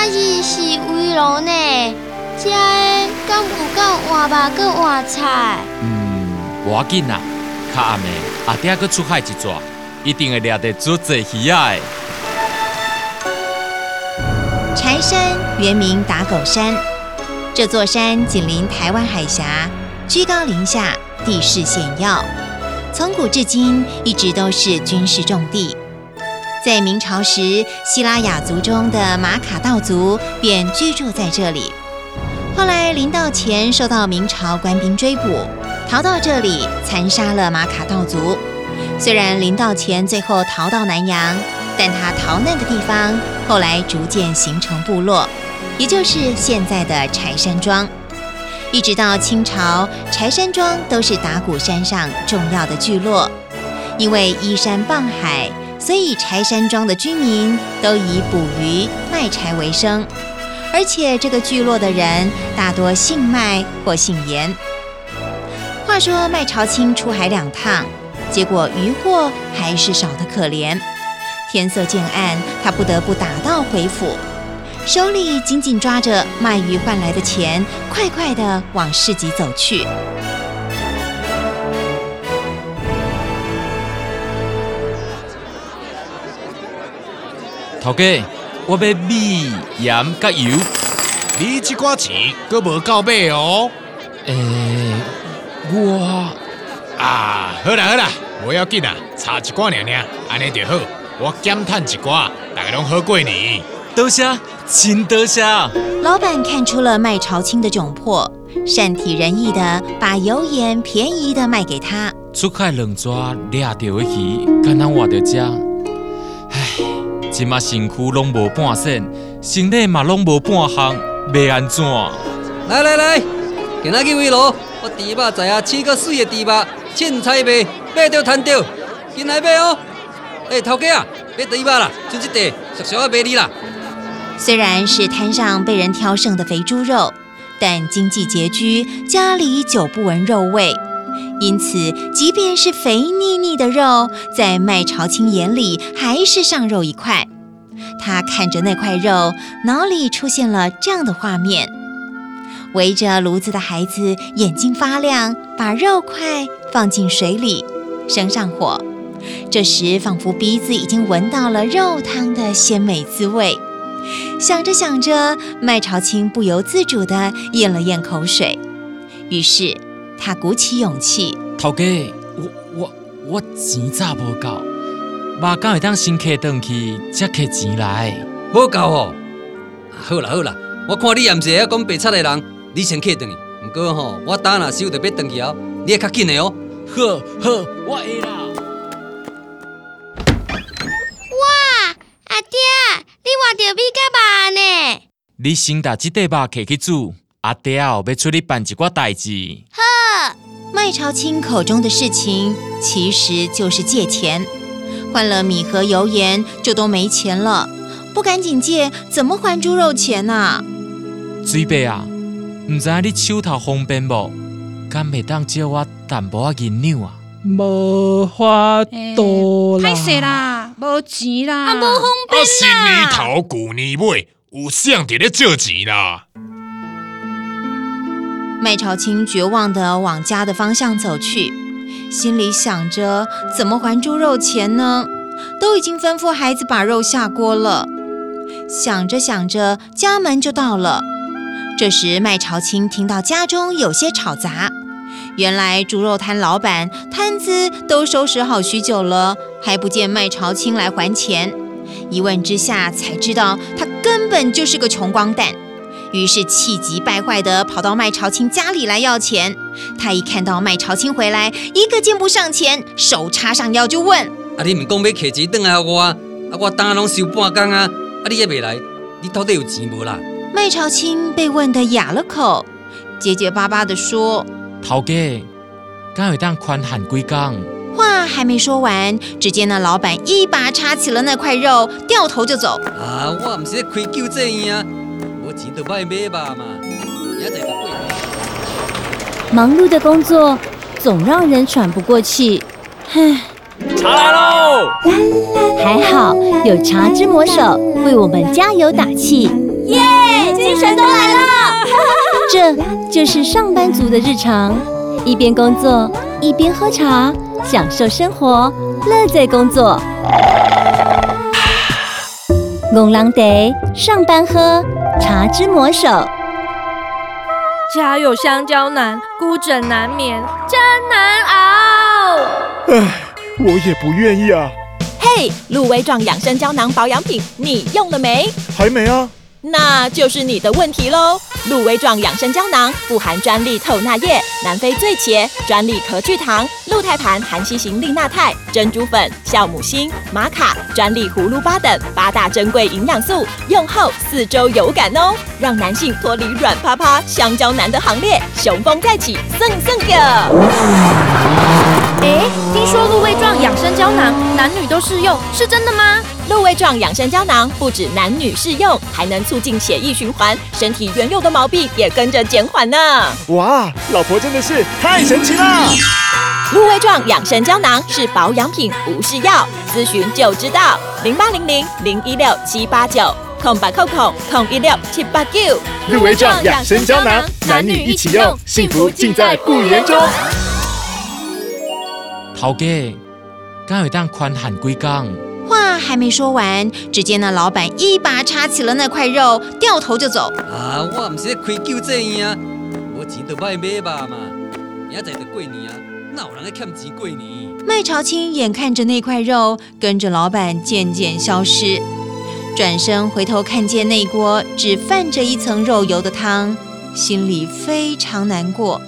今仔日是围炉呢，遮个敢有够换肉搁换菜？嗯，无要紧啦，较暗的阿爹搁出海一逝，一定会掠得足济鱼仔的。柴山原名打狗山，这座山紧邻台湾海峡，居高临下，地势险要，从古至今一直都是军事重地。在明朝时，希拉雅族中的马卡道族便居住在这里。后来林道乾受到明朝官兵追捕，逃到这里残杀了马卡道族。虽然林道乾最后逃到南洋，但他逃难的地方后来逐渐形成部落，也就是现在的柴山庄。一直到清朝，柴山庄都是打鼓山上重要的聚落。因为依山傍海，所以柴山庄的居民都以捕鱼、卖柴为生。而且这个聚落的人大多姓麦或姓严。话说麦朝清出海两趟，结果渔获还是少得可怜。天色渐暗，他不得不打道回府，手里紧紧抓着卖鱼换来的钱，快快地往市集走去。头家，我要米、盐、甲油。你这寡钱阁无够买哦。诶、我啊，好啦好啦，无要紧啦，差一寡尔尔，安尼就好。我减趁一寡，大家拢好过年。多谢，真多谢。老板看出了麦朝青的窘迫，善体人意的把油盐便宜的卖给他。出海两抓掠到的鱼，敢通活着食？唉，即马身躯拢无半身，身体嘛拢无半项，要安怎？来来来，今仔日围炉，我猪肉在啊试个水的猪肉，凊彩卖，买着赚着，紧来买哦！诶、头家啊，买猪肉啦，剩一块，俗俗啊卖你啦。虽然是摊上被人挑剩的肥猪肉，但经济拮据，家里久不闻肉味，因此即便是肥腻腻的肉，在麦朝清眼里还是上肉一块。他看着那块肉，脑里出现了这样的画面：围着炉子的孩子眼睛发亮，把肉块放进水里，生上火。这时，仿佛鼻子已经闻到了肉汤的鲜美滋味。想着想着，麦朝清不由自主地咽了咽口水。于是他鼓起勇气，头家，我我我钱早无够，肉敢会当先客转去，才摕钱来。无够哦。好啦好啦，我看你也毋是会晓讲白贼的人，你先客转去。毋过吼，我等若收着要转去后，你也较紧的哦。好好，我会啦。哇，阿爹，你换着米甲肉呢？你先把即块肉摕去煮，阿爹后要出去办一寡代志。好，麦朝清口中的事情其实就是借钱，换了米和油盐就都没钱了，不赶紧借，怎么还猪肉钱呐、水伯啊，唔知影你手头方便无？敢袂当借我淡薄仔银两啊？无法度啦。歹势啦，无钱啦，啊，无方啊，便新年啦。头旧年尾，有谁伫咧借钱啦？麦朝清绝望地往家的方向走去，心里想着怎么还猪肉钱呢？都已经吩咐孩子把肉下锅了。想着想着，家门就到了。这时，麦朝清听到家中有些吵杂。原来猪肉摊老板摊子都收拾好许久了，还不见麦朝清来还钱。一问之下，才知道他根本就是个穷光蛋。于是气急败坏地跑到麦朝清家里来要钱。他一看到麦朝清回来，一个箭步上前，手插上腰就问啊，你唔讲要摕钱转来我，啊，我当拢收半工啊，啊，你也未来？你到底有钱无啦？麦朝清被问得哑了口，结结巴巴地说头家，敢有当宽限几工？话还没说完，只见那老板一把插起了那块肉，掉头就走。啊，我唔是咧开酒这院啊，无忙碌的工作总让人喘不过气，唉，茶来喽！还好有茶之魔手为我们加油打气，耶，精神都来了。这就是上班族的日常，一边工作一边喝茶，享受生活，乐在工作。拱狼得上班喝茶之魔手。家有香蕉难，孤枕难眠，真难熬。唉，我也不愿意啊，嘿，鹿威壮养生胶囊保养品，你用了没？还没啊。那就是你的问题喽。鹿威壮养生胶囊富含专利透钠液、南非醉茄、专利壳聚糖、鹿胎盘含硒型利钠肽、珍珠粉、酵母锌、玛卡、专利葫芦巴等八大珍贵营养素，用后四周有感哦，让男性脱离软趴趴香蕉男的行列，雄风再起，蹭蹭个。哎，听说鹿味壮养生胶囊男女都适用，是真的吗？鹿胃状养生胶囊不止男女适用，还能促进血液循环，身体原有的毛病也跟着减缓呢。哇，老婆真的是太神奇啦！鹿胃状养生胶囊是保养品，不是药，咨询就知道。零八零零零一六七八九空白扣空空一六七八九。鹿胃状养生胶囊，男女一起用，幸福尽在不言中。头家，敢有当宽限几工？话还没说完，只见那老板一把插起了那块肉，掉头就走。啊，我唔是咧开酒这院啊，无钱都卖买吧嘛，明仔载就过年啊，哪有人咧欠钱过年？麦朝清眼看着那块肉跟着老板渐渐消失，转身回头看见那锅只泛着一层肉油的汤，心里非常难过，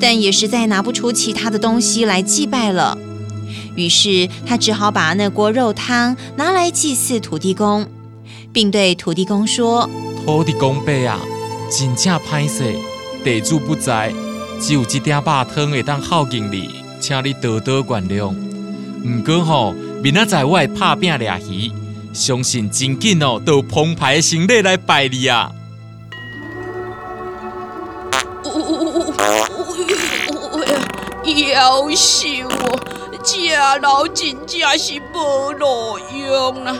但也实在拿不出其他的东西来祭拜了。于是他只好把那锅肉汤拿来祭祀土地公，并对土地公说土地公伯啊，真正歹势，地主不在，只有这点肉汤会当孝敬你，请你多多原谅。毋过吼，明仔载我会拍饼掠鱼，相信真紧哦，都有澎湃的心力来拜你啊！夭寿哦，食老真正是无路用啦！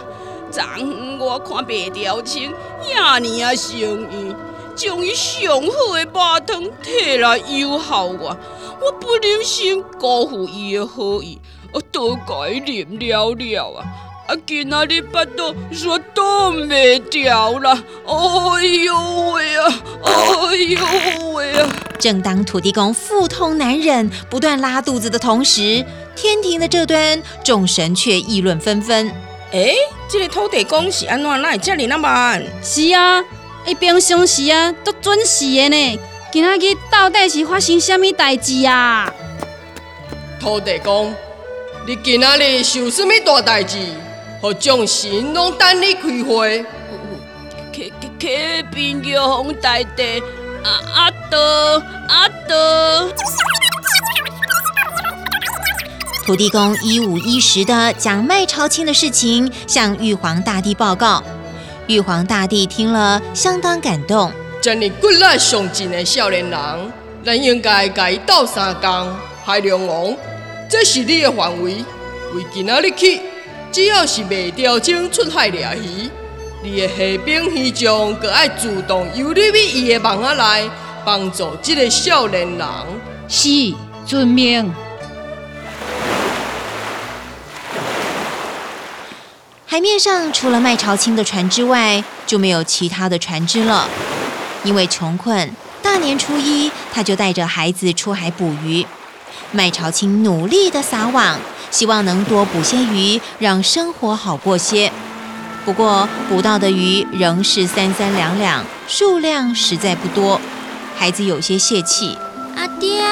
昨昏我看白条青遐尼啊生意，将伊上好的肉汤摕来诱惑我，我不忍心辜负伊的好意，我都改啉了了啊！啊，今仔日巴肚煞挡袂掉啦！哎呦喂啊！哎呦喂啊！正当土地公腹痛难忍、不断拉肚子的同时，天庭的这端众神却议论纷纷。哎，这个土地公是安怎来这里那慢？是啊，伊平常时啊都准时的呢。今仔日到底是发生什么代志啊？土地公，你今仔日是有什么大代志？互众神拢等你开会。启启启禀玉皇大帝，阿阿德土地公一五一十的将卖朝清的事情向玉皇大帝报告。玉皇大帝听了相当感动。真你骨力上进的少年人，咱应该甲伊斗三工，海龙王，这是你的范围。为今仔日起。只要是未调整出海掠鱼，你的虾兵鱼将个爱主动游入去伊的网仔内，帮助这个少年人。是，遵命。海面上除了麦朝清的船之外，就没有其他的船只了。因为穷困，大年初一他就带着孩子出海捕鱼。麦朝清努力的撒网，希望能多捕些鱼，让生活好过些。不过捕到的鱼仍是三三两两，数量实在不多。孩子有些泄气。阿爹，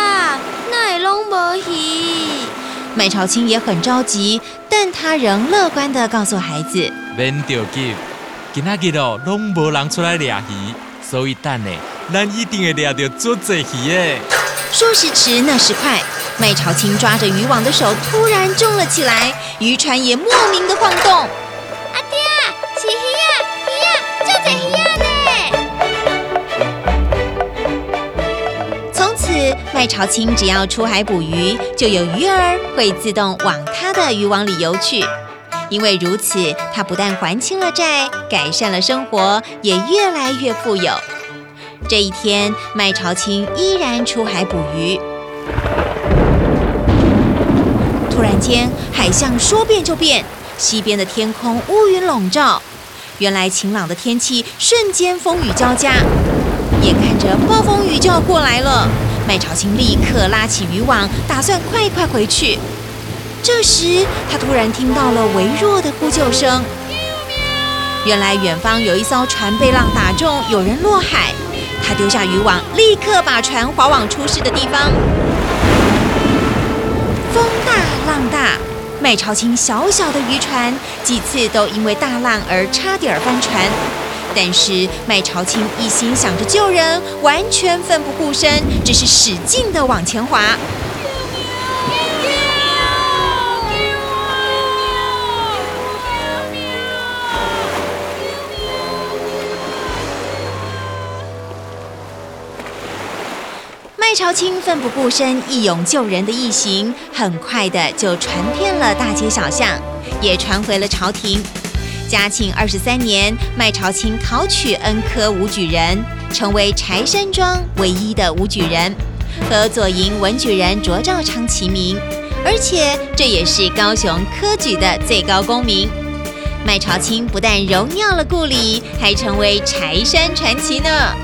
那会拢无鱼？麦朝清也很着急，但他仍乐观地告诉孩子：“免着急，今仔日哦，拢无人出来掠鱼，所以等呢咱一定会掠到足济鱼的。”说时迟，那时快，麦朝清抓着渔网的手突然重了起来，渔船也莫名的晃动。麦朝清只要出海捕鱼，就有鱼儿会自动往他的渔网里游去。因为如此，他不但还清了债，改善了生活，也越来越富有。这一天，麦朝清依然出海捕鱼。突然间，海象说变就变，西边的天空乌云笼罩。原来晴朗的天气瞬间风雨交加，眼看着暴风雨就要过来了，麦朝清立刻拉起渔网，打算快快回去。这时，他突然听到了微弱的呼救声。原来远方有一艘船被浪打中，有人落海。他丢下渔网，立刻把船划往出事的地方。风大浪大，麦朝清小小的渔船几次都因为大浪而差点翻船。但是麦朝清一心想着救人，完全奋不顾身，只是使劲的往前划。麦朝清奋不顾身、义勇救人的义行，很快的就传遍了大街小巷，也传回了朝廷。嘉庆二十三年，麦朝清考取恩科武举人，成为柴山庄唯一的武举人，和左营文举人卓兆昌齐名，而且这也是高雄科举的最高功名。麦朝清不但荣耀了故里，还成为柴山传奇呢。